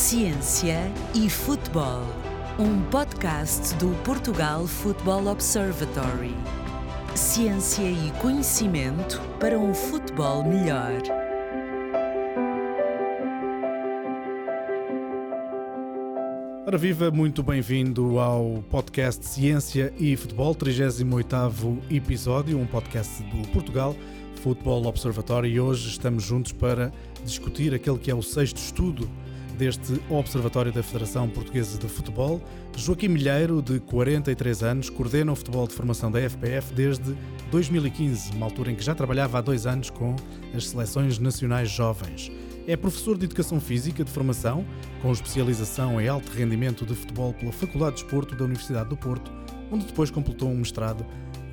Ciência e Futebol, um podcast do Portugal Football Observatory. Ciência e conhecimento para um futebol melhor. Ora viva, muito bem-vindo ao podcast Ciência e Futebol, 38º episódio, um podcast do Portugal Football Observatory e hoje estamos juntos para discutir aquele que é o sexto estudo deste Observatório da Federação Portuguesa de Futebol. Joaquim Milheiro, de 43 anos, coordena o futebol de formação da FPF desde 2015, uma altura em que já trabalhava há dois anos com as seleções nacionais jovens. É professor de Educação Física de formação, com especialização em alto rendimento de futebol pela Faculdade de Desporto da Universidade do Porto, onde depois completou um mestrado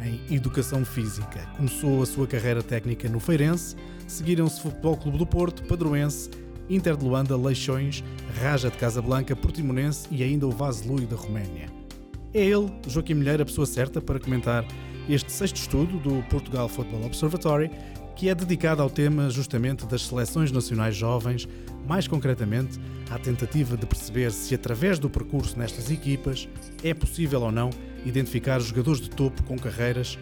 em Educação Física. Começou a sua carreira técnica no Feirense, seguiram-se Futebol Clube do Porto, Padroense Inter de Luanda, Leixões, Raja de Casablanca, Portimonense e ainda o Vaslui da Roménia. É ele, Joaquim Milheiro, a pessoa certa para comentar este sexto estudo do Portugal Football Observatory, que é dedicado ao tema justamente das seleções nacionais jovens, mais concretamente à tentativa de perceber se, através do percurso nestas equipas, é possível ou não identificar jogadores de topo com carreiras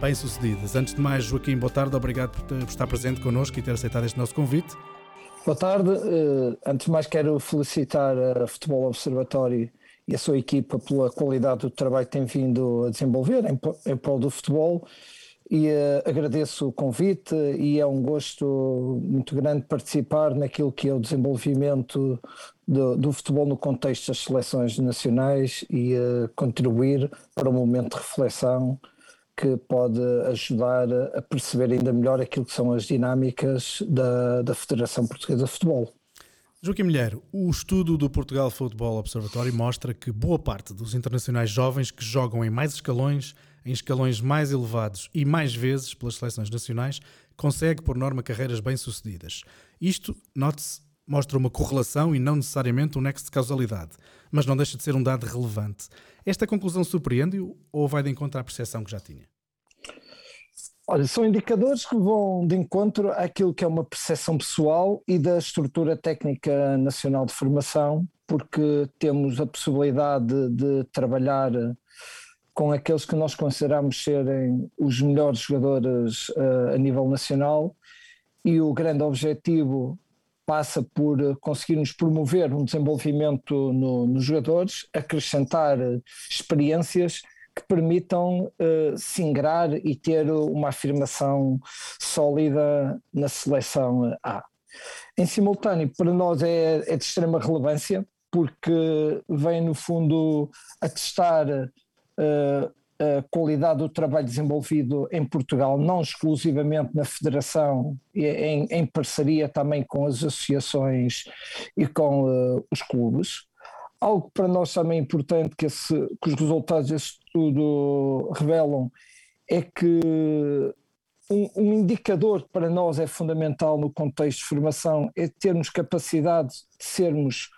bem-sucedidas. Antes de mais, Joaquim, boa tarde, obrigado por estar presente connosco e ter aceitado este nosso convite. Boa tarde. Uh, antes de mais, quero felicitar a Futebol Observatório e a sua equipa pela qualidade do trabalho que tem vindo a desenvolver em, prol do futebol e uh, agradeço o convite e é um gosto muito grande participar naquilo que é o desenvolvimento do, do futebol no contexto das seleções nacionais e uh, contribuir para um momento de reflexão que pode ajudar a perceber ainda melhor aquilo que são as dinâmicas da, da Federação Portuguesa de Futebol. Joaquim Milheiro, o estudo do Portugal Football Observatory mostra que boa parte dos internacionais jovens que jogam em mais escalões, em escalões mais elevados e mais vezes pelas seleções nacionais, consegue, por norma, carreiras bem-sucedidas. Isto, note-se, mostra uma correlação e não necessariamente um nexo de causalidade, mas não deixa de ser um dado relevante. Esta conclusão surpreende-o ou vai de encontro à percepção que já tinha? Olha, são indicadores que vão de encontro àquilo que é uma percepção pessoal e da estrutura técnica nacional de formação, porque temos a possibilidade de, de trabalhar com aqueles que nós consideramos serem os melhores jogadores uh, a nível nacional e o grande objetivo passa por eh, conseguirmos promover um desenvolvimento no, nos jogadores, acrescentar eh, experiências que permitam uh, se ingrar e ter uma afirmação sólida na seleção A. Em simultâneo, para nós é, é de extrema relevância, porque vem, no fundo, atestar uh, a qualidade do trabalho desenvolvido em Portugal, não exclusivamente na Federação, em, em parceria também com as associações e com uh, os clubes. Algo para nós também importante que, esse, que os resultados desse estudo revelam é que um, um, indicador que para nós é fundamental no contexto de formação é termos capacidade de sermos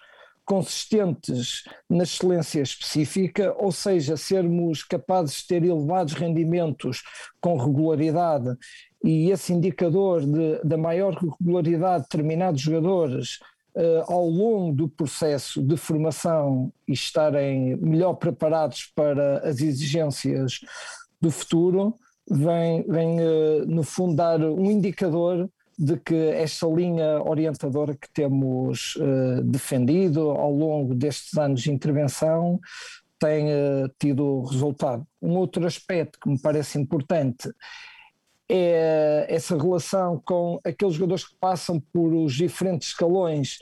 consistentes na excelência específica, ou seja, sermos capazes de ter elevados rendimentos com regularidade. E esse indicador da maior regularidade de determinados jogadores uh, ao longo do processo de formação e estarem melhor preparados para as exigências do futuro, vem, vem uh, no fundo dar um indicador de que esta linha orientadora que temos uh, defendido ao longo destes anos de intervenção uh, tido resultado. Um outro aspecto que me parece importante é essa relação com aqueles jogadores que passam por os diferentes escalões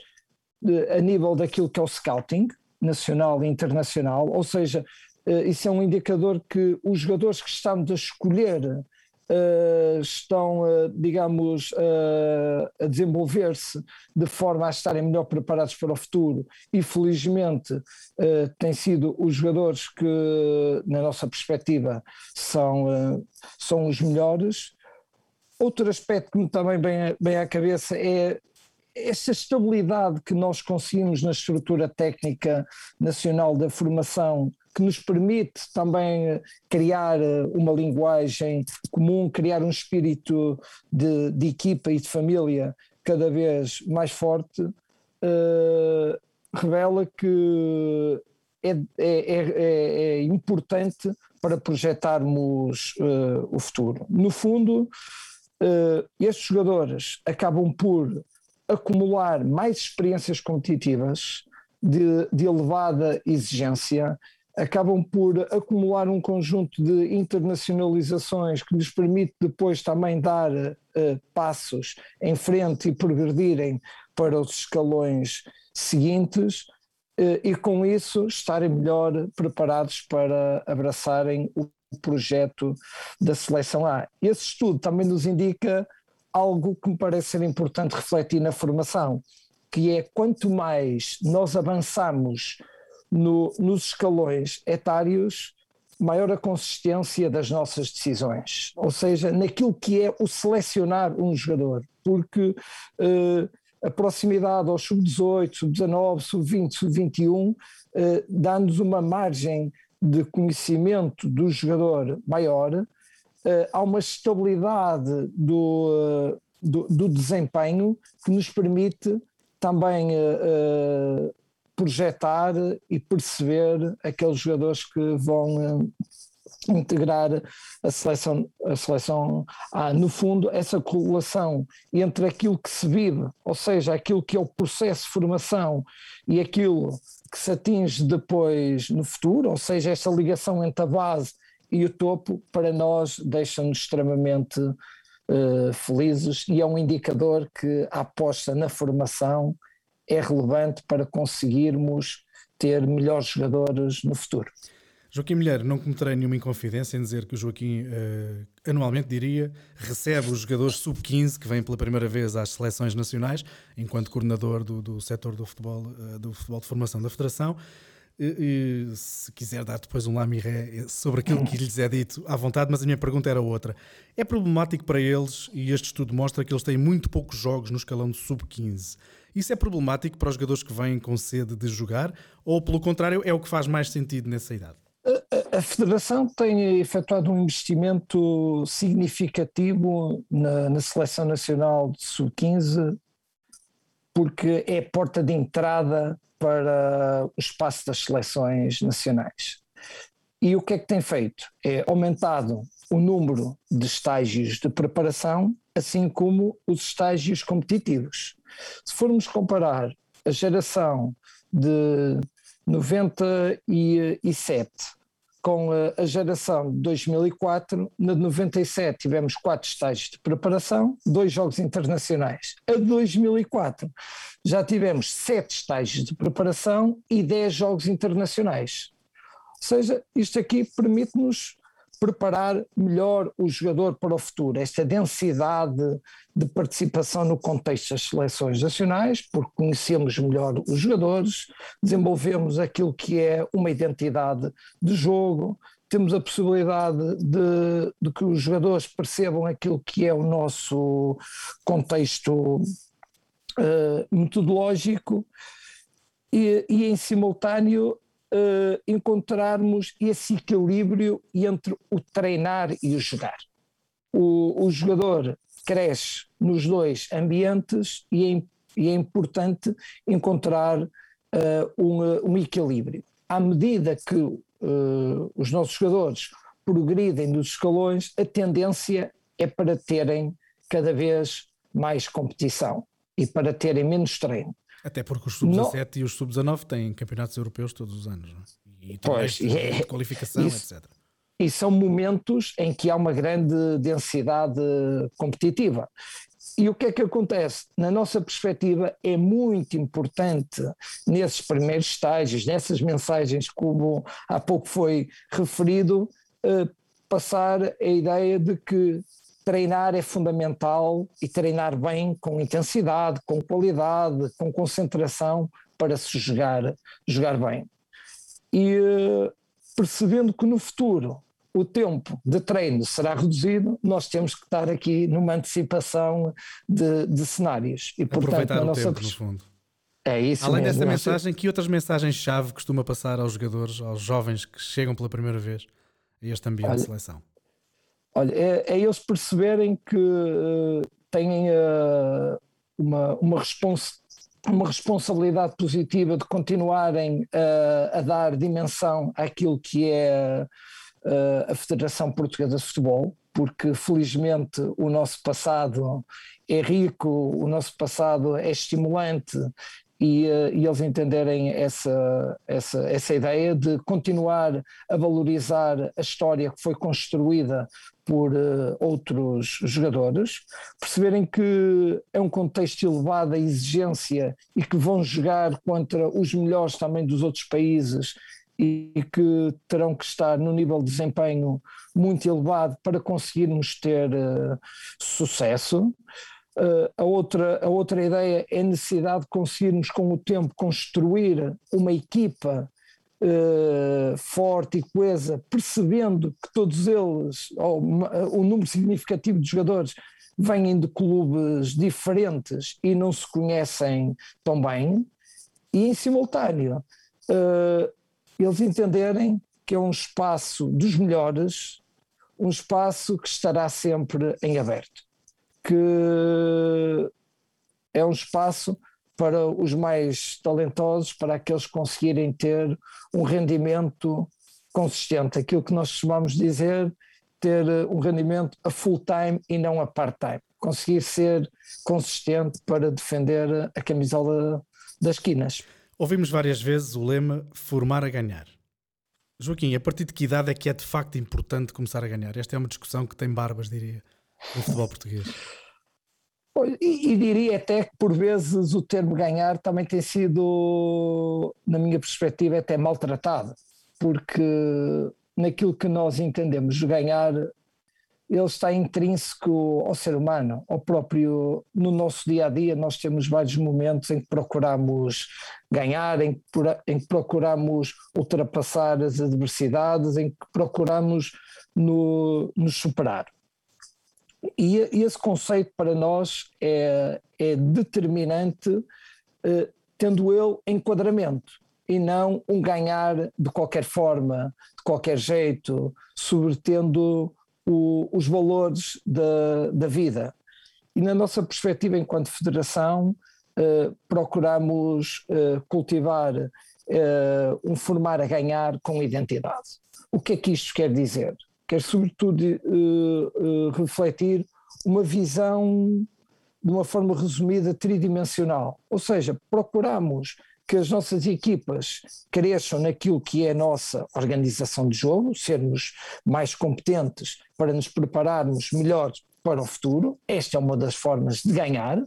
a nível daquilo que é o scouting nacional e internacional, ou seja, uh, isso é um indicador que os jogadores que estamos a escolher uh, estão, uh, digamos, uh, a desenvolver-se de forma a estarem melhor preparados para o futuro e, felizmente, têm sido os jogadores que, na nossa perspectiva, são, são os melhores. Outro aspecto que me também vem, vem à cabeça é essa estabilidade que nós conseguimos na estrutura técnica nacional da formação que nos permite também eh, criar eh, uma linguagem comum, criar um espírito de, de equipa e de família cada vez mais forte, uh, revela que é, é, é, é importante para projetarmos uh, o futuro. No fundo, uh, estes jogadores acabam por acumular mais experiências competitivas de, de elevada exigência, acabam por acumular um conjunto de internacionalizações que lhes permite depois também dar uh, passos em frente e progredirem para os escalões seguintes uh, e com isso estarem melhor preparados para abraçarem o projeto da seleção A. Esse estudo também nos indica algo que me parece ser importante refletir na formação, que é quanto mais nós avançamos no, nos escalões etários, maior a consistência das nossas decisões, ou seja, naquilo que é o selecionar um jogador, porque uh, a proximidade ao sub-18, sub-19, sub-20, sub-21 uh, dá-nos uma margem de conhecimento do jogador maior, uh, há uma estabilidade do, uh, do, do, desempenho que nos permite também uh, projetar e perceber aqueles jogadores que vão uh, integrar a seleção, a seleção A. No fundo, essa correlação entre aquilo que se vive, ou seja, aquilo que é o processo de formação e aquilo que se atinge depois no futuro, ou seja, essa ligação entre a base e o topo, para nós deixa-nos extremamente uh, felizes e é um indicador que a aposta na formação é relevante para conseguirmos ter melhores jogadores no futuro. Joaquim Milheiro, não cometerei nenhuma inconfidência em dizer que o Joaquim, uh, anualmente diria, recebe os jogadores sub-15 que vêm pela primeira vez às seleções nacionais, enquanto coordenador do, do setor do futebol, uh, do futebol de formação da Federação. E, se quiser dar depois um lamiré sobre aquilo que lhes é dito à vontade, mas a minha pergunta era outra. É problemático para eles, e este estudo mostra que eles têm muito poucos jogos no escalão de sub-15. Isso é problemático para os jogadores que vêm com sede de jogar, ou pelo contrário, é o que faz mais sentido nessa idade? A, Federação tem efetuado um investimento significativo na, na Seleção Nacional de Sub-15, porque é a porta de entrada para o espaço das seleções nacionais. E o que é que tem feito? É aumentado o número de estágios de preparação, assim como os estágios competitivos. Se formos comparar a geração de 97 com a geração de 2004, na de 97 tivemos quatro estágios de preparação, dois jogos internacionais. A de 2004 já tivemos sete estágios de preparação e dez jogos internacionais. Ou seja, isto aqui permite-nos preparar melhor o jogador para o futuro, esta densidade de participação no contexto das seleções nacionais, porque conhecemos melhor os jogadores, desenvolvemos aquilo que é uma identidade de jogo, temos a possibilidade de, de que os jogadores percebam aquilo que é o nosso contexto uh, metodológico. E, e em simultâneo uh, encontrarmos esse equilíbrio entre o treinar e o jogar. O, o jogador cresce nos dois ambientes e é, e é importante encontrar uh, um, um, equilíbrio. À medida que uh, os nossos jogadores progridem nos escalões, a tendência é para terem cada vez mais competição e para terem menos treino. Até porque os sub-17 e os sub-19 têm campeonatos europeus todos os anos. Não é? E pois, de é, qualificação, isso, etc. E são momentos em que há uma grande densidade competitiva. E o que é que acontece? Na nossa perspectiva, é muito importante nesses primeiros estágios, nessas mensagens, como há pouco foi referido, eh, passar a ideia de que treinar é fundamental e treinar bem, com intensidade, com qualidade, com concentração, para se jogar, jogar bem. E eh, percebendo que no futuro o tempo de treino será reduzido, nós temos que estar aqui numa antecipação de, de cenários. E, portanto, Aproveitar o nossa... tempo, no fundo. É isso Além mesmo. dessa mensagem, que outras mensagens-chave costuma passar aos jogadores, aos jovens que chegam pela primeira vez a este ambiente Olha, de seleção? Olha, é, é eles perceberem que uh, têm uh, uma, uma, respons uma responsabilidade positiva de continuarem uh, a dar dimensão àquilo que é a Federação Portuguesa de Futebol, porque felizmente o nosso passado é rico, o nosso passado é estimulante e, uh, e, eles entenderem essa, essa, essa ideia de continuar a valorizar a história que foi construída por uh, outros jogadores, perceberem que é um contexto elevado a exigência e que vão jogar contra os melhores também dos outros países e, e que terão que estar no nível de desempenho muito elevado para conseguirmos ter uh, sucesso. Uh, a, outra, a outra ideia é a necessidade de conseguirmos, com o tempo, construir uma equipa uh, forte e coesa, percebendo que todos eles, ou um número significativo de jogadores, vêm de clubes diferentes e não se conhecem tão bem, e em simultâneo, uh, eles entenderem que é um espaço dos melhores, um espaço que estará sempre em aberto que é um espaço para os mais talentosos, para aqueles que conseguirem ter um rendimento consistente, aquilo que nós costumamos dizer, ter um rendimento a full time e não a part time, conseguir ser consistente para defender a camisola das esquinas. Ouvimos várias vezes o lema formar a ganhar. Joaquim, a partir de que idade é que é de facto importante começar a ganhar? Esta é uma discussão que tem barbas, diria no futebol português? E, e, diria até que por vezes o termo ganhar também tem sido, na minha perspectiva, até maltratado, porque naquilo que nós entendemos de ganhar, ele está intrínseco ao ser humano, ao próprio, no nosso dia a dia nós temos vários momentos em que procuramos ganhar, em que, em que procuramos ultrapassar as adversidades, em que procuramos no, nos superar. E, esse conceito para nós é, é determinante, eh, tendo ele enquadramento e não um ganhar de qualquer forma, de qualquer jeito, subvertendo o, os valores da, da vida. E na nossa perspectiva enquanto federação, eh, procuramos eh, cultivar eh, um formar a ganhar com identidade. O que é que isto quer dizer? Quer sobretudo uh, uh, refletir uma visão de uma forma resumida tridimensional, ou seja, procuramos que as nossas equipas cresçam naquilo que é a nossa organização de jogo, sermos mais competentes para nos prepararmos melhor para o futuro. Esta é uma das formas de ganhar.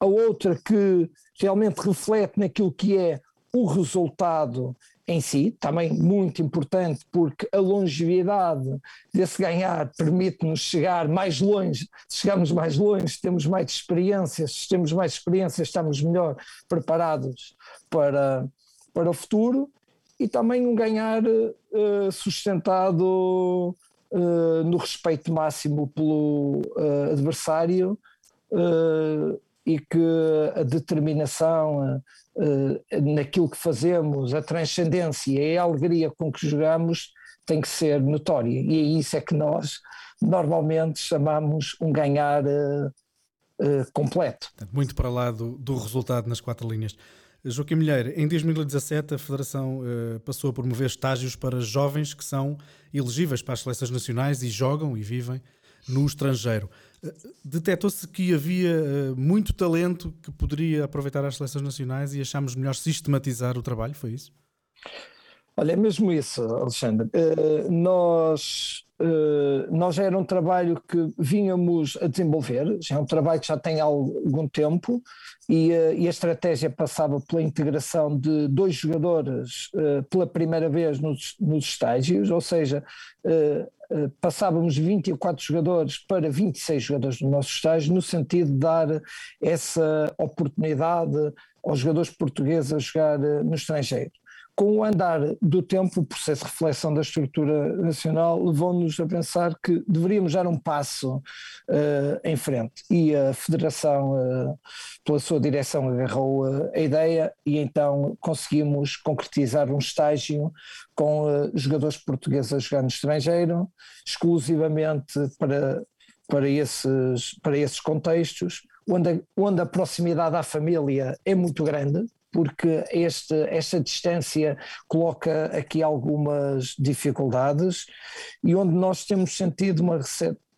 A outra que realmente reflete naquilo que é o resultado em si, também muito importante, porque a longevidade desse ganhar permite-nos chegar mais longe. Se chegarmos mais longe, temos mais experiências, se temos mais experiências, estamos melhor preparados para, para o futuro e também um ganhar uh, sustentado uh, no respeito máximo pelo uh, adversário e que a determinação uh, naquilo que fazemos, a transcendência e a alegria com que jogamos tem que ser notória. E é isso é que nós normalmente chamamos um ganhar uh, completo. Muito para lá do, do, resultado nas quatro linhas. Joaquim Milheiro, em 2017 a Federação passou a promover estágios para jovens que são elegíveis para as seleções nacionais e jogam e vivem no estrangeiro. Detectou-se que havia eh, muito talento que poderia aproveitar as seleções nacionais e achámos melhor sistematizar o trabalho, foi isso? Olha, é mesmo isso, Alexandre. Uh, nós, uh, nós já era um trabalho que vínhamos a desenvolver, já é um trabalho que já tem algum tempo e, uh, e a estratégia passava pela integração de dois jogadores pela primeira vez nos, nos estágios, ou seja, passávamos 24 jogadores para 26 jogadores no nosso estágio, no sentido de dar essa oportunidade aos jogadores portugueses a jogar no estrangeiro com o andar do tempo, o processo de reflexão da estrutura nacional levou-nos a pensar que deveríamos dar um passo uh, em frente. E a Federação, uh, pela sua direção, agarrou uh, a ideia e então conseguimos concretizar um estágio com jogadores portugueses a jogar no estrangeiro, exclusivamente para, para, esses, para esses contextos onde a, onde a proximidade à família é muito grande, porque este, esta distância coloca aqui algumas dificuldades e onde nós temos sentido uma,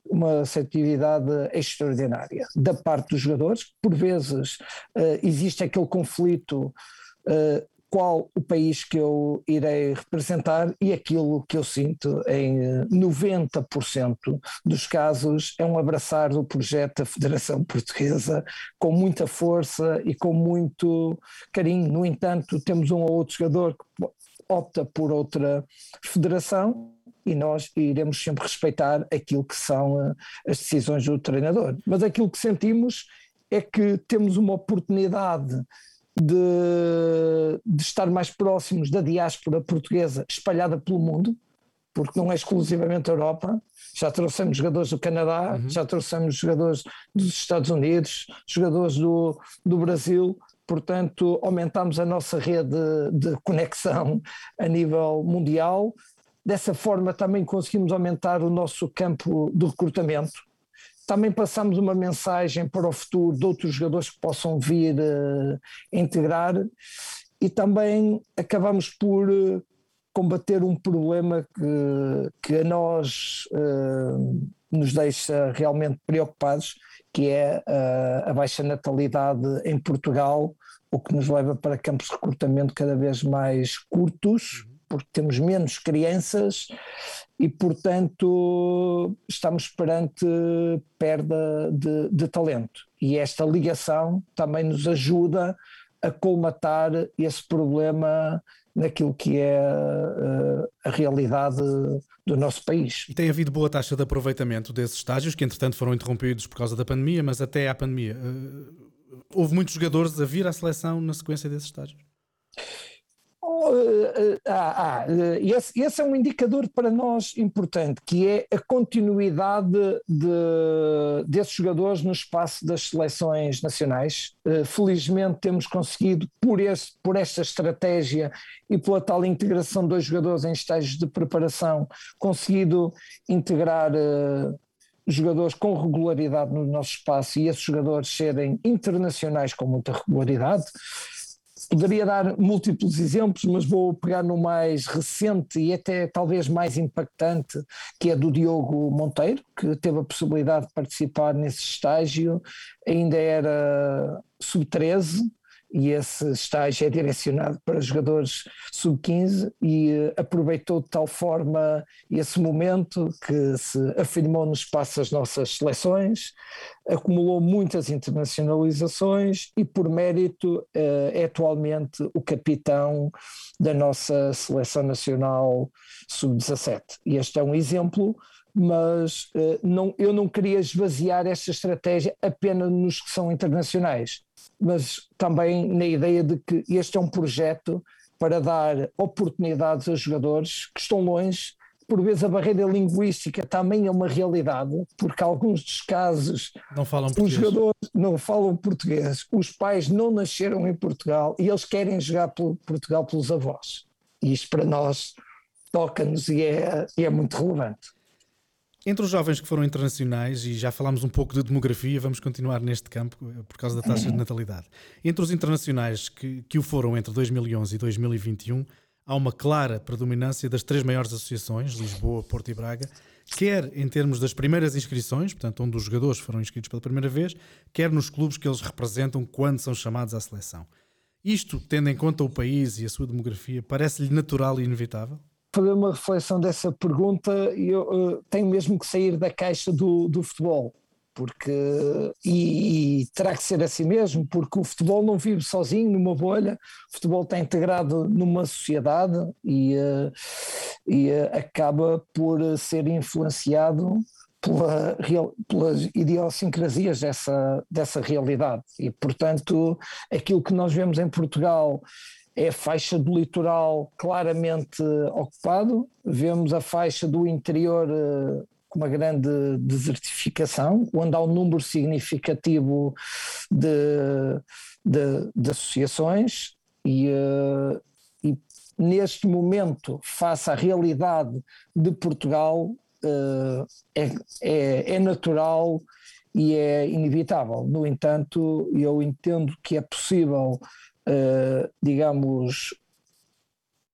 uma receptividade extraordinária da parte dos jogadores. Por vezes uh, existe aquele conflito uh, qual o país que eu irei representar e aquilo que eu sinto em 90% dos casos é um abraçar do projeto da Federação Portuguesa com muita força e com muito carinho. No entanto, temos um ou outro jogador que opta por outra federação e nós iremos sempre respeitar aquilo que são eh, as decisões do treinador. Mas aquilo que sentimos é que temos uma oportunidade de, de estar mais próximos da diáspora portuguesa espalhada pelo mundo, porque não é exclusivamente a Europa. Já trouxemos jogadores do Canadá, uhum. já trouxemos jogadores dos Estados Unidos, jogadores do, do Brasil, portanto, aumentamos a nossa rede de conexão a nível mundial. Dessa forma, também conseguimos aumentar o nosso campo de recrutamento também passamos uma mensagem para o futuro de outros jogadores que possam vir uh, integrar. E também acabamos por uh, combater um problema que, que a nós uh, nos deixa realmente preocupados, que é a baixa natalidade em Portugal, o que nos leva para campos de recrutamento cada vez mais curtos porque temos menos crianças e, portanto, estamos perante perda de, de talento. E esta ligação também nos ajuda a colmatar esse problema naquilo que é uh, a realidade do nosso país. Tem havido boa taxa de aproveitamento desses estágios, que entretanto foram interrompidos por causa da pandemia, mas até à pandemia. Uh, houve muitos jogadores a vir à seleção na sequência desses estágios? Uh, ah, ah, esse, esse, é um indicador para nós importante, que é a continuidade de, desses jogadores no espaço das seleções nacionais. Felizmente temos conseguido, por, por esta estratégia e pela tal integração de dois jogadores em estágios de preparação, conseguido integrar jogadores com regularidade no nosso espaço e esses jogadores serem internacionais com muita regularidade. Poderia dar múltiplos exemplos, mas vou pegar no mais recente e até talvez mais impactante, que é do Diogo Monteiro, que teve a possibilidade de participar nesse estágio, ainda era sub-13, e esse estágio é direcionado para jogadores sub-15 e uh, aproveitou de tal forma esse momento que se afirmou no espaço das nossas seleções, acumulou muitas internacionalizações e por mérito uh, é atualmente o capitão da nossa seleção nacional sub-17. E este é um exemplo mas uh, não, eu não queria esvaziar esta estratégia apenas nos que são internacionais mas também na ideia de que este é um projeto para dar oportunidades a jogadores que estão longe. Por vezes a barreira linguística também é uma realidade, porque alguns dos casos não falam os jogadores não falam português, os pais não nasceram em Portugal e eles querem jogar por Portugal pelos avós. E isto para nós toca-nos e é, e é muito relevante. Entre os jovens que foram internacionais, e já falámos um pouco de demografia, vamos continuar neste campo eh, por causa da taxa de natalidade. Entre os internacionais que, que o foram entre 2011 e 2021, há uma clara predominância das três maiores associações, Lisboa, Porto e Braga, quer em termos das primeiras inscrições, portanto, onde os jogadores foram inscritos pela primeira vez, quer nos clubes que eles representam quando são chamados à seleção. Isto, tendo em conta o país e a sua demografia, parece-lhe natural e inevitável? Fazer uma reflexão dessa pergunta, eu uh, tenho mesmo que sair da caixa do, do futebol, porque e, e, terá que ser assim mesmo, porque o futebol não vive sozinho numa bolha, o futebol está integrado numa sociedade e, uh, e uh, acaba por ser influenciado pela, pelas idiosincrasias dessa, dessa realidade. E, portanto, aquilo que nós vemos em Portugal é a faixa do litoral claramente ocupado, vemos a faixa do interior eh, com uma grande desertificação, onde há um número significativo de, de, de associações e, eh, e, neste momento, face à realidade de Portugal, eh, é, é, é natural e é inevitável. No entanto, eu entendo que é possível, uh, digamos,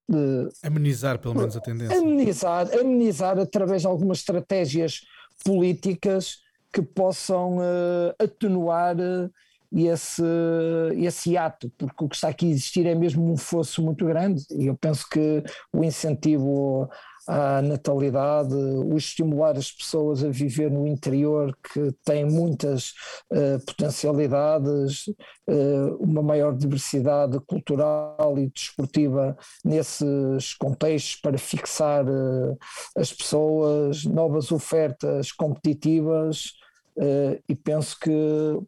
de, amenizar pelo menos a tendência. Amenizar, amenizar através de algumas estratégias políticas que possam uh, atenuar uh, esse, esse ato, porque o que está aqui a existir é mesmo um fosso muito grande e eu penso que o incentivo à natalidade, o estimular as pessoas a viver no interior que tem muitas uh, potencialidades, uh, uma maior diversidade cultural e desportiva nesses contextos para fixar uh, as pessoas, novas ofertas competitivas. E penso que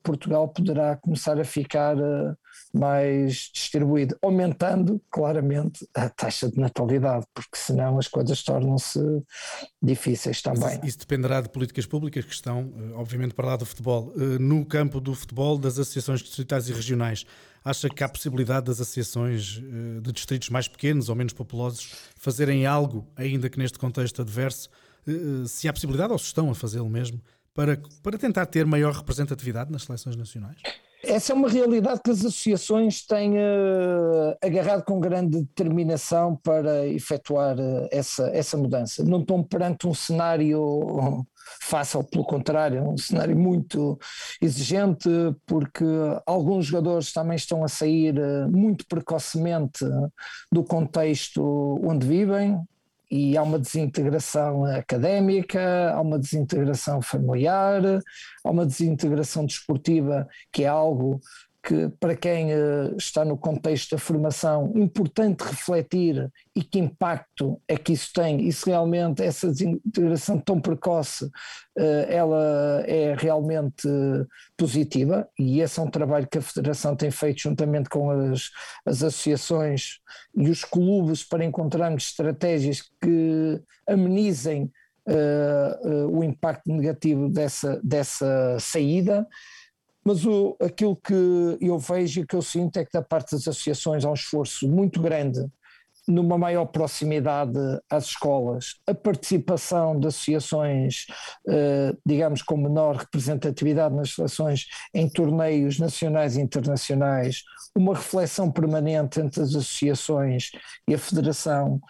Portugal poderá começar a ficar mais distribuído, aumentando claramente a taxa de natalidade, porque senão as coisas tornam-se difíceis também. Isso, isso dependerá de políticas públicas que estão, eh, obviamente, para lá do futebol. Eh, no campo do futebol, das associações distritais e regionais, acha que há possibilidade das associações eh, de distritos mais pequenos ou menos populosos fazerem algo, ainda que neste contexto adverso, se há possibilidade ou se estão a fazê-lo mesmo, para, para tentar ter maior representatividade nas seleções nacionais? Essa é uma realidade que as associações têm uh, agarrado com grande determinação para efetuar uh, essa, essa mudança. Não estão perante um cenário fácil, pelo contrário, um cenário muito exigente, porque alguns jogadores também estão a sair uh, muito precocemente do contexto onde vivem, e há uma desintegração académica, há uma desintegração familiar, há uma desintegração desportiva, que é algo que para quem uh, está no contexto da formação, importante refletir e que impacto é que isso tem, e se realmente essa desintegração tão precoce, uh, ela é realmente positiva, e esse é um trabalho que a Federação tem feito juntamente com as, as associações e os clubes para encontrarmos estratégias que amenizem uh, o impacto negativo dessa, dessa saída, mas o, aquilo que eu vejo e que eu sinto é que da parte das associações há um esforço muito grande numa maior proximidade às escolas, a participação de associações, eh, digamos, com menor representatividade nas seleções em torneios nacionais e internacionais, uma reflexão permanente entre as associações e a federação.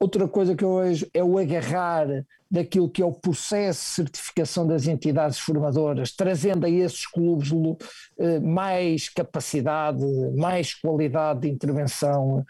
Outra coisa que eu vejo é o agarrar daquilo que é o processo de certificação das entidades formadoras, trazendo a esses clubes eh, mais capacidade, mais qualidade de intervenção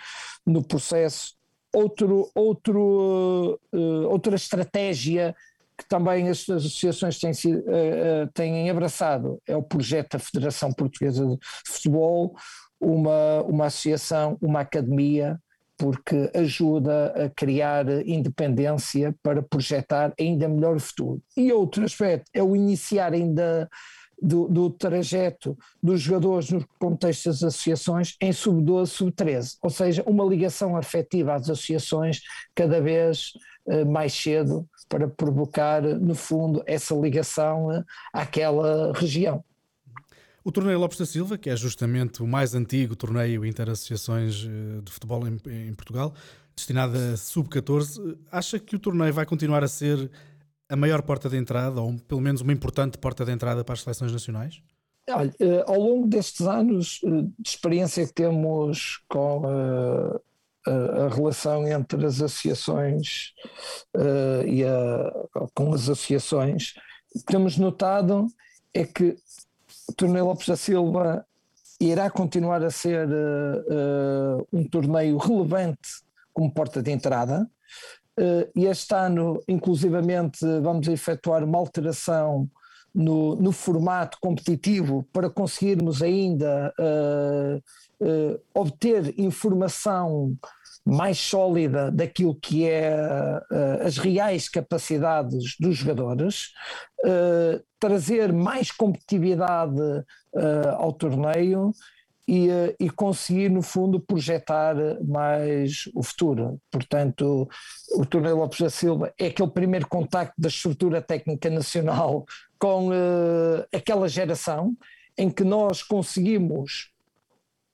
no processo. Outro, outro, eh, outra estratégia que também as associações têm, eh, têm abraçado é o projeto da Federação Portuguesa de Futebol, uma, uma associação, uma academia porque ajuda a criar independência para projetar ainda melhor o futuro. E outro aspecto é o iniciar ainda do, do trajeto dos jogadores no contexto das associações em sub-12, sub-13, ou seja, uma ligação afetiva às associações cada vez uh, mais cedo para provocar, no fundo, essa ligação uh, àquela região. O torneio Lopes da Silva, que é justamente o mais antigo torneio interassociações eh, de futebol em, em Portugal, destinado a sub-14, acha que o torneio vai continuar a ser a maior porta de entrada, ou pelo menos uma importante porta de entrada para as seleções nacionais? Olha, eh, ao longo destes anos eh, de experiência que temos com a, a, a relação entre as associações e a, com as associações, temos notado é que torneio Lopes da Silva irá continuar a ser uh, uh, um torneio relevante como porta de entrada. Uh, e este ano, inclusivamente, vamos efetuar uma alteração no, no formato competitivo para conseguirmos ainda obter informação mais sólida daquilo que é uh, as reais capacidades dos jogadores, uh, trazer mais competitividade uh, ao torneio e, e, conseguir, no fundo, projetar mais o futuro. Portanto, o Torneio Lopes da Silva é aquele primeiro contacto da estrutura técnica nacional com aquela geração em que nós conseguimos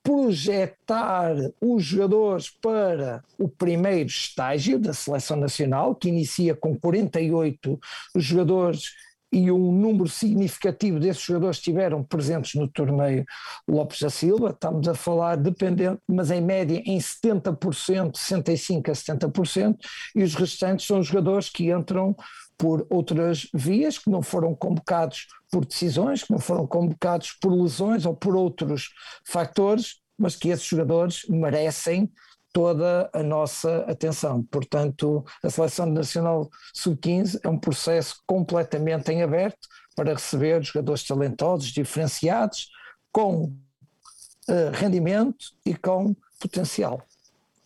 projetar os jogadores para o primeiro estágio da seleção nacional, que inicia com 48 jogadores e um número significativo desses jogadores estiveram presentes no torneio Lopes da Silva, estamos a falar dependente, mas em média em 70%, 65% a 70%, e os restantes são jogadores que entram por outras vias, que não foram convocados por decisões, que não foram convocados por lesões ou por outros fatores, mas que esses jogadores merecem toda a nossa atenção. Portanto, a Seleção Nacional Sub-15 é um processo completamente em aberto para receber jogadores talentosos, diferenciados, com uh, rendimento e com potencial.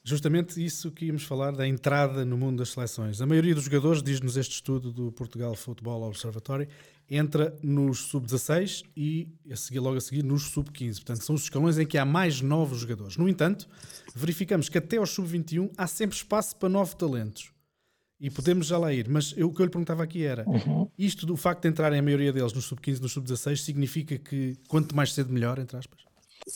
Justamente isso que íamos falar da entrada no mundo das seleções. A maioria dos jogadores, diz-nos este estudo do Portugal Football Observatory, entra nos sub-16 e a seguir, logo a seguir nos sub-15. Portanto, são os escalões em que há mais novos jogadores. No entanto, verificamos que até aos sub-21 há sempre espaço para novos talentos. E podemos já lá ir, mas eu, o que eu lhe perguntava aqui era: uhum. isto do facto de entrarem a maioria deles nos sub-15 nos sub-16 significa que quanto mais cedo melhor, entre aspas?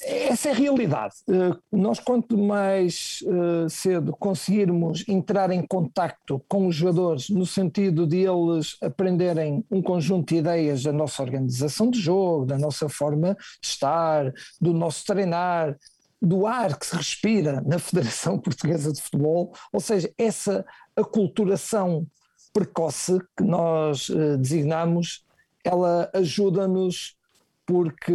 Essa é a realidade. Eh, nós, quanto mais eh, cedo conseguirmos entrar em contacto com os jogadores, no sentido de eles aprenderem um conjunto de ideias da nossa organização de jogo, da nossa forma de estar, do nosso treinar, do ar que se respira na Federação Portuguesa de Futebol, ou seja, essa aculturação precoce que nós eh, designamos, ela ajuda-nos porque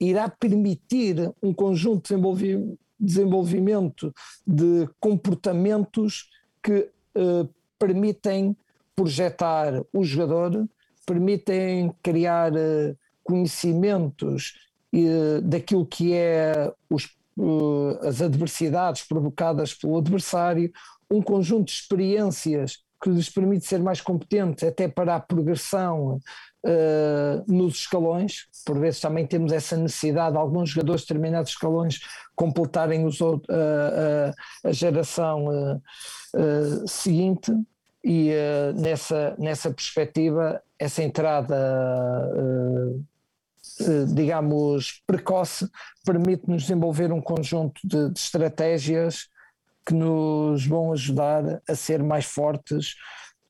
irá permitir um conjunto de desenvolvimento de comportamentos que eh, permitem projetar o jogador, permitem criar eh, conhecimentos eh, daquilo que é os, as adversidades provocadas pelo adversário, um conjunto de experiências que lhes permite ser mais competentes até para a progressão uh, nos escalões. Por vezes também temos essa necessidade de alguns jogadores de determinados escalões completarem os, uh, uh, a geração seguinte e nessa, nessa perspectiva essa entrada digamos precoce permite-nos desenvolver um conjunto de, de estratégias que nos vão ajudar a ser mais fortes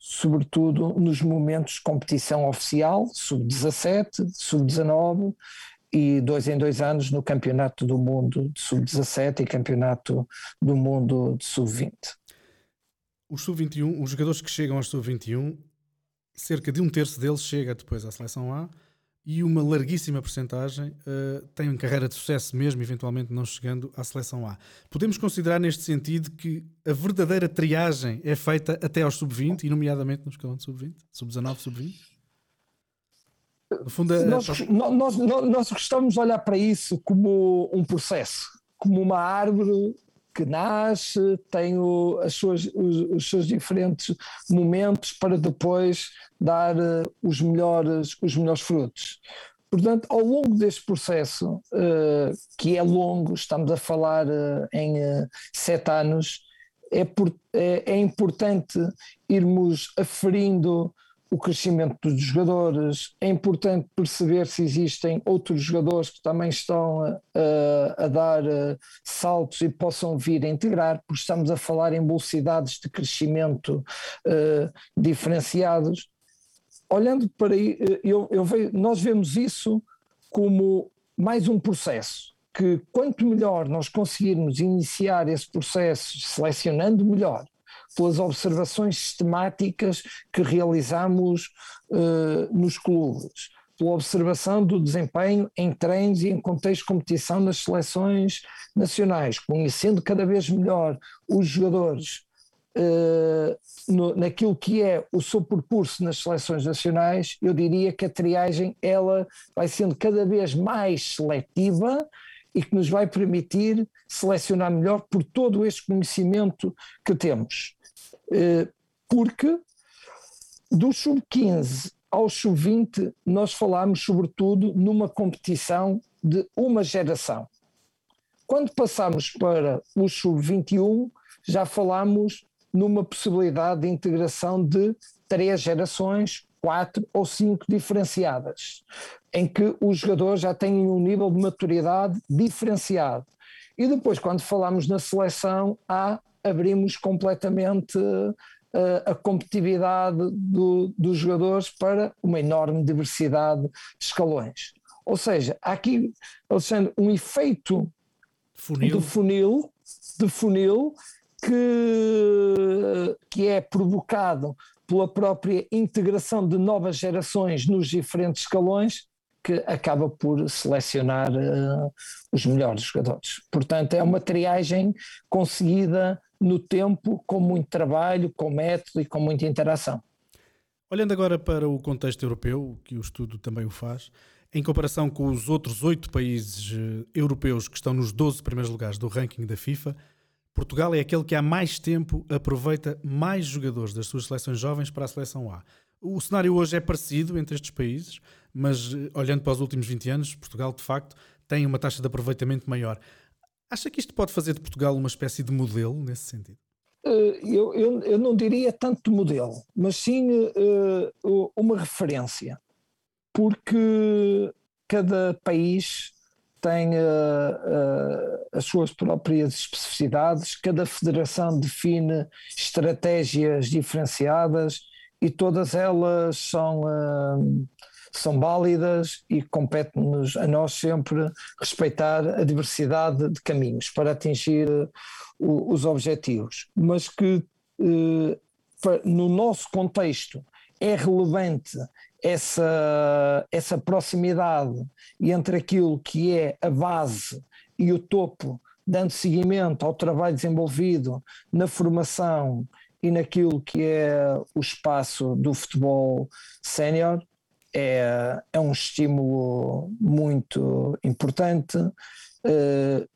sobretudo nos momentos de competição oficial, sub-17, sub-19 e dois em dois anos no Campeonato do Mundo de sub-17 e Campeonato do Mundo de sub-20. Os sub-21, os jogadores que chegam aos sub-21, cerca de um terço deles chega depois à seleção A e uma larguíssima porcentagem uh, tem uma carreira de sucesso mesmo, eventualmente não chegando à seleção A. Podemos considerar neste sentido que a verdadeira triagem é feita até aos sub-20 e nomeadamente no escalão de sub-20, sub-19, sub-20? No fundo, é... nós, nós, nós gostamos de olhar para isso como um processo, como uma árvore que nasce, tem o, as suas, os, os, seus diferentes momentos para depois dar uh, os, melhores, os melhores frutos. Portanto, ao longo deste processo, uh, que é longo, estamos a falar uh, em sete anos, é, por, é, é importante irmos aferindo o crescimento dos jogadores. É importante perceber se existem outros jogadores que também estão a, a, dar a, saltos e possam vir a integrar, porque estamos a falar em velocidades de crescimento uh, diferenciados. Olhando para aí, eu, eu vejo, nós vemos isso como mais um processo. Que quanto melhor nós conseguirmos iniciar esse processo selecionando melhor, pelas observações sistemáticas que realizamos uh, nos clubes, pela observação do desempenho em treinos e em contexto de competição nas seleções nacionais, conhecendo cada vez melhor os jogadores uh, no, naquilo que é o seu percurso nas seleções nacionais, eu diria que a triagem ela vai sendo cada vez mais seletiva e que nos vai permitir selecionar melhor por todo este conhecimento que temos. Eh, porque do sub-15 ao sub-20 nós falámos sobretudo numa competição de uma geração. Quando passamos para o sub-21 já falámos numa possibilidade de integração de três gerações, quatro ou cinco diferenciadas, em que os jogadores já têm um nível de maturidade diferenciado. E depois, quando falamos na seleção, há abrimos completamente uh, a competitividade do, dos jogadores para uma enorme diversidade de escalões. Ou seja, há aqui, Alexandre, um efeito funil. de funil, de funil que, que é provocado pela própria integração de novas gerações nos diferentes escalões que acaba por selecionar uh, os melhores jogadores. Portanto, é uma triagem conseguida no tempo, com muito trabalho, com método e com muita interação. Olhando agora para o contexto europeu, que o estudo também o faz, em comparação com os outros oito países eh, europeus que estão nos 12 primeiros lugares do ranking da FIFA, Portugal é aquele que há mais tempo aproveita mais jogadores das suas seleções jovens para a seleção A. O cenário hoje é parecido entre estes países, mas eh, olhando para os últimos 20 anos, Portugal de facto tem uma taxa de aproveitamento maior. Acha que isto pode fazer de Portugal uma espécie de modelo nesse sentido? Eh, eu, eu, eu não diria tanto modelo, mas sim uh, uma referência, porque cada país tem uh, uh, as suas próprias especificidades, cada federação define estratégias diferenciadas e todas elas são são válidas e compete-nos a nós sempre respeitar a diversidade de caminhos para atingir uh, os objetivos, mas que uh, no nosso contexto é relevante essa, essa proximidade entre aquilo que é a base e o topo, dando seguimento ao trabalho desenvolvido na formação e naquilo que é o espaço do futebol sénior, é, é um estímulo muito importante. Uh,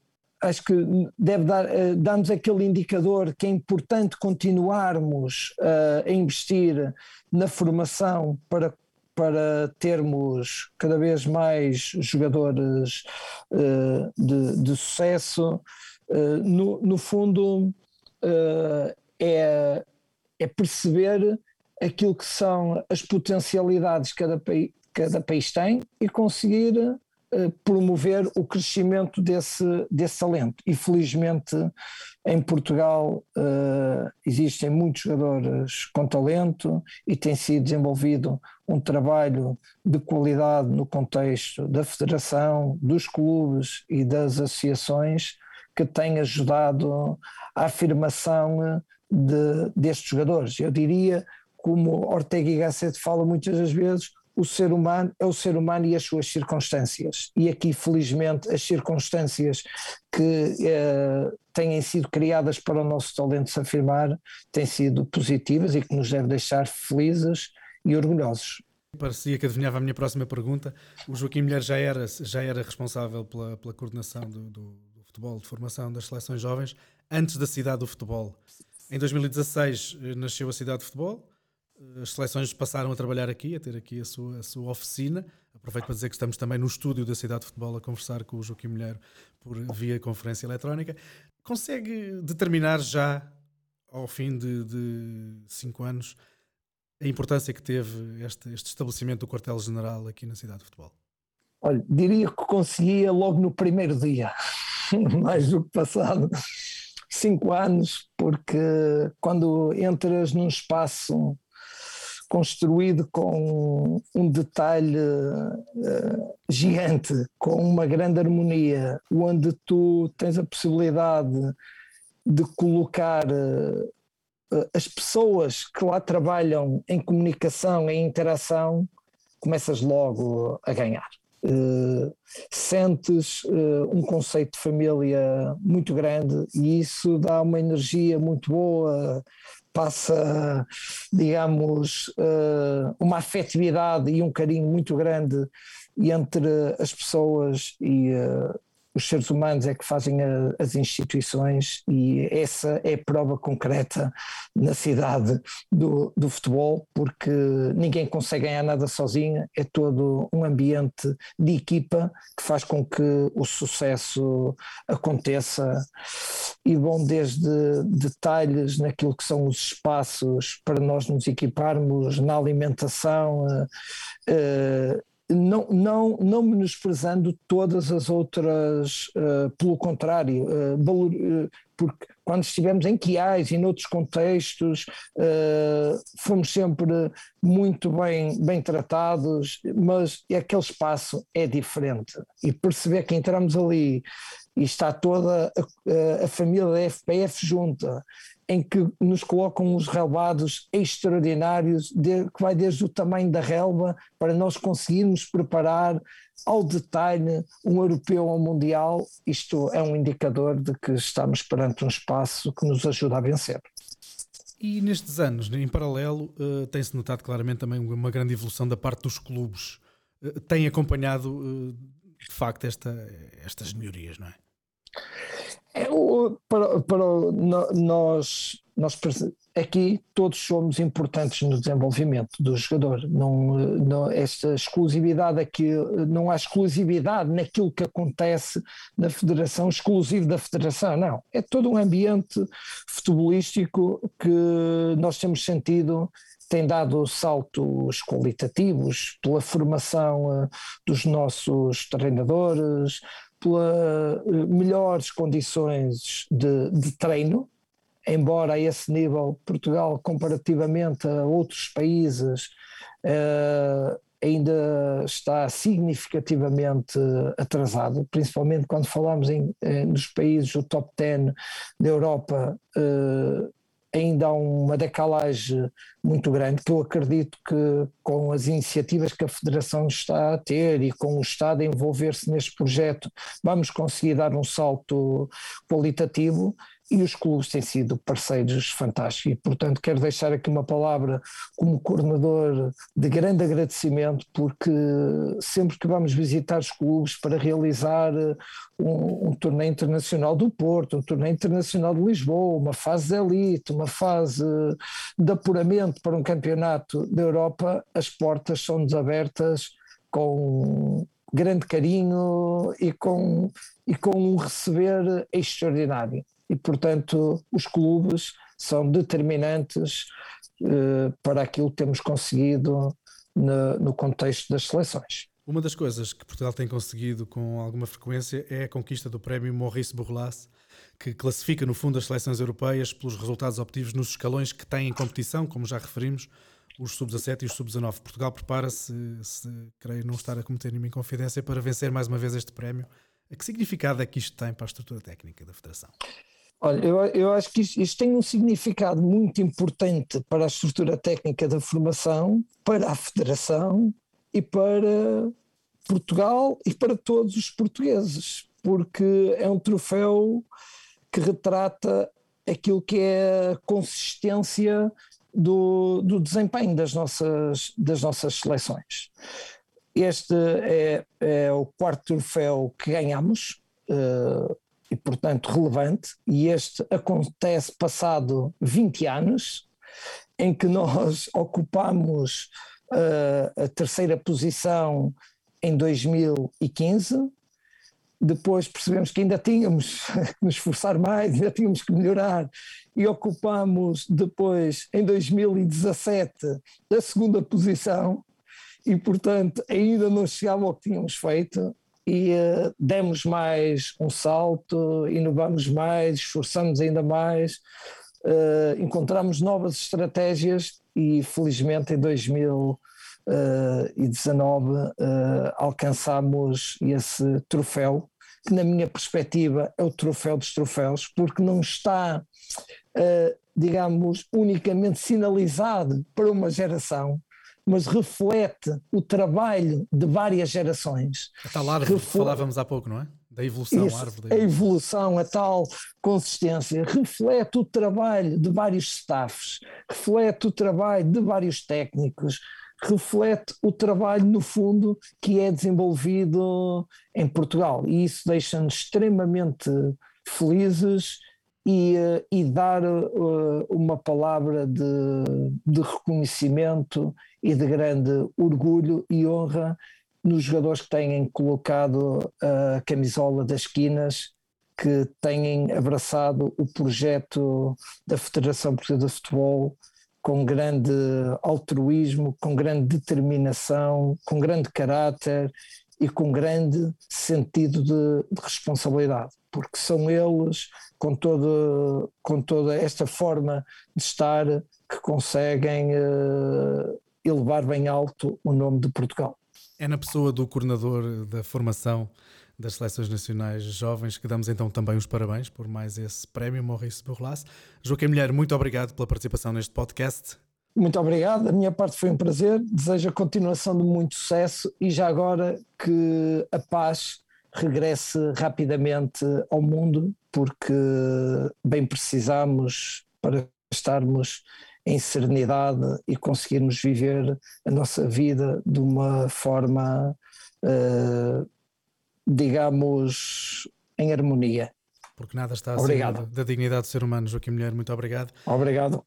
acho que deve dar, uh, dar-nos aquele indicador que é importante continuarmos uh, a investir na formação para, para termos cada vez mais jogadores uh, de, de, sucesso. No, no, fundo, é, é perceber aquilo que são as potencialidades que cada cada país tem e conseguir uh, promover o crescimento desse, desse talento. E felizmente em Portugal uh, existem muitos jogadores com talento e tem sido desenvolvido um trabalho de qualidade no contexto da federação, dos clubes e das associações que tem ajudado à afirmação de, destes jogadores. Eu diria como Ortega y Gasset fala muitas das vezes, o ser humano é o ser humano e as suas circunstâncias. E aqui, felizmente, as circunstâncias que eh, têm sido criadas para o nosso talento se afirmar têm sido positivas e que nos deve deixar felizes e orgulhosos. Parecia que adivinhava a minha próxima pergunta. O Joaquim Mulher já era, já era responsável pela, pela coordenação do, do, do futebol, de formação das seleções jovens, antes da cidade do futebol. Em 2016 eh, nasceu a cidade do futebol, as seleções passaram a trabalhar aqui, a ter aqui a sua, a sua oficina. Aproveito para dizer que estamos também no estúdio da Cidade de Futebol a conversar com o Joaquim Mulher por via conferência eletrónica. Consegue determinar já, ao fim de, de cinco anos, a importância que teve este, este estabelecimento do quartel-general aqui na Cidade de Futebol? Olha, diria que conseguia logo no primeiro dia, mais do que passado cinco anos, porque quando entras num espaço construído com um detalhe uh, gigante, com uma grande harmonia, onde tu tens a possibilidade de colocar uh, as pessoas que lá trabalham em comunicação, em interação, começas logo a ganhar. Uh, sentes um conceito de família muito grande e isso dá uma energia muito boa, passa, digamos, eh, uma afetividade e um carinho muito grande entre as pessoas e eh, os seres humanos é que fazem a, as instituições e essa é prova concreta na cidade do, do futebol, porque ninguém consegue ganhar nada sozinho, é todo um ambiente de equipa que faz com que o sucesso aconteça. E vão desde detalhes naquilo que são os espaços para nós nos equiparmos, na alimentação, uh, não, não, não menosprezando todas as outras, uh, pelo contrário, uh, valor, uh, porque quando estivemos em Quiais e noutros contextos, fomos sempre muito bem, bem tratados, mas aquele espaço é diferente. E perceber que entramos ali e está toda a, a família da FPF junta, em que nos colocam os relevados extraordinários, de, que vai desde o tamanho da relva para nós conseguirmos preparar ao detalhe um europeu um mundial. Isto é um indicador de que estamos perante um espaço que nos ajuda a vencer. E nestes anos, em paralelo, uh, tem-se notado claramente também uma grande evolução da parte dos clubes. Uh, tem acompanhado, uh, de facto, esta, estas melhorias, não é? É, para, para nós, nós aqui todos somos importantes no desenvolvimento do jogador. Não, não, esta exclusividade aqui, não há exclusividade naquilo que acontece na federação, exclusivo da federação, não. É todo um ambiente futebolístico que nós temos sentido tem dado saltos qualitativos pela formação eh, dos nossos treinadores, pelas eh, melhores condições de, de treino, embora a esse nível Portugal, comparativamente a outros países, uh, ainda está significativamente atrasado, principalmente quando falamos em, nos países do top 10 da Europa, ainda há uma decalagem muito grande que eu acredito que com as iniciativas que a Federação está a ter e com o Estado a envolver-se neste projeto vamos conseguir dar um salto qualitativo e os clubes têm sido parceiros fantásticos. E, portanto, quero deixar aqui uma palavra como coordenador de grande agradecimento, porque sempre que vamos visitar os clubes para realizar eh, um, um torneio internacional do Porto, um torneio internacional de Lisboa, uma fase de elite, uma fase de apuramento para um campeonato da Europa, as portas são-nos abertas com grande carinho e com, e com um receber extraordinário e, portanto, os clubes são determinantes uh, para aquilo que temos conseguido no, no contexto das seleções. Uma das coisas que Portugal tem conseguido com alguma frequência é a conquista do prémio Maurice Bourlas, que classifica no fundo as seleções europeias pelos resultados obtidos nos escalões que têm em competição, como já referimos, os sub-17 e os sub-19. Portugal prepara-se, se, creio não estar a cometer nenhuma inconfidência, para vencer mais uma vez este prémio. Que significado é que isto tem para a estrutura técnica da Federação? Olha, eu, eu acho que isto, isto, tem um significado muito importante para a estrutura técnica da formação, para a Federação e para Portugal e para todos os portugueses, porque é um troféu que retrata aquilo que é a consistência do, do desempenho das nossas, das nossas seleções. Este é, é o quarto troféu que ganhamos. Uh, e, portanto, relevante, e este acontece passado 20 anos, em que nós ocupamos uh, a terceira posição em 2015. Depois percebemos que ainda tínhamos que nos esforçar mais, ainda tínhamos que melhorar, e ocupamos depois, em 2017, a segunda posição, e portanto ainda não chegava ao que tínhamos feito e uh, demos mais um salto, inovamos mais, esforçamos ainda mais, uh, encontramos novas estratégias e felizmente em 2019 uh, alcançamos esse troféu, que na minha perspectiva é o troféu dos troféus, porque não está, digamos, unicamente sinalizado para uma geração, mas reflete o trabalho de várias gerações. A tal árvore Refle... que falávamos há pouco, não é? Da evolução, Isso, a árvore. Da... A evolução, a tal consistência, reflete o trabalho de vários staffs, reflete o trabalho de vários técnicos, reflete o trabalho, no fundo, que é desenvolvido em Portugal. E isso deixa-nos extremamente felizes e, eh, e dar uh, uma palavra de, de reconhecimento e de grande orgulho e honra nos jogadores que têm colocado a camisola das esquinas, que têm abraçado o projeto da Federação Portuguesa de Futebol com grande altruísmo, com grande determinação, com grande caráter e com grande sentido de, de responsabilidade, porque são eles, com toda, com toda esta forma de estar, que conseguem uh, elevar bem alto o nome de Portugal. É na pessoa do coordenador da formação das seleções nacionais jovens que damos então também os parabéns por mais esse prémio Maurice Borlas. Joaquim Mulher, muito obrigado pela participação neste podcast. Muito obrigado, a minha parte foi um prazer. Desejo a continuação de muito sucesso e já agora que a paz regresse rapidamente ao mundo, porque bem precisamos para estarmos em serenidade e conseguirmos viver a nossa vida de uma forma, uh, digamos, em harmonia. Porque nada está acima da dignidade do ser humano. Joaquim Mulher, muito obrigado. Obrigado.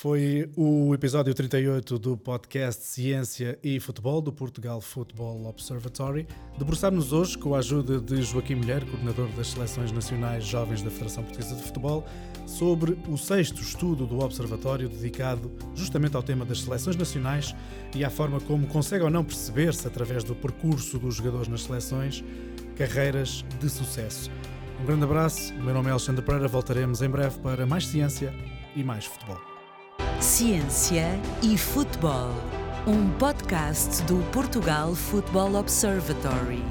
Foi o episódio 38 do podcast Ciência e Futebol do Portugal Football Observatory. Debruçámos-nos hoje com a ajuda de Joaquim Mulher, coordenador das Seleções Nacionais Jovens da Federação Portuguesa de Futebol, sobre o sexto estudo do Observatório dedicado justamente ao tema das seleções nacionais e à forma como consegue ou não perceber-se, através do percurso dos jogadores nas seleções, carreiras de sucesso. Um grande abraço, o meu nome é Alexandre Pereira, voltaremos em breve para mais ciência e mais futebol. Ciência e Futebol, um podcast do Portugal Football Observatory.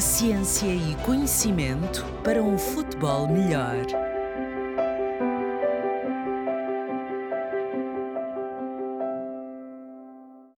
Ciência e conhecimento para um futebol melhor.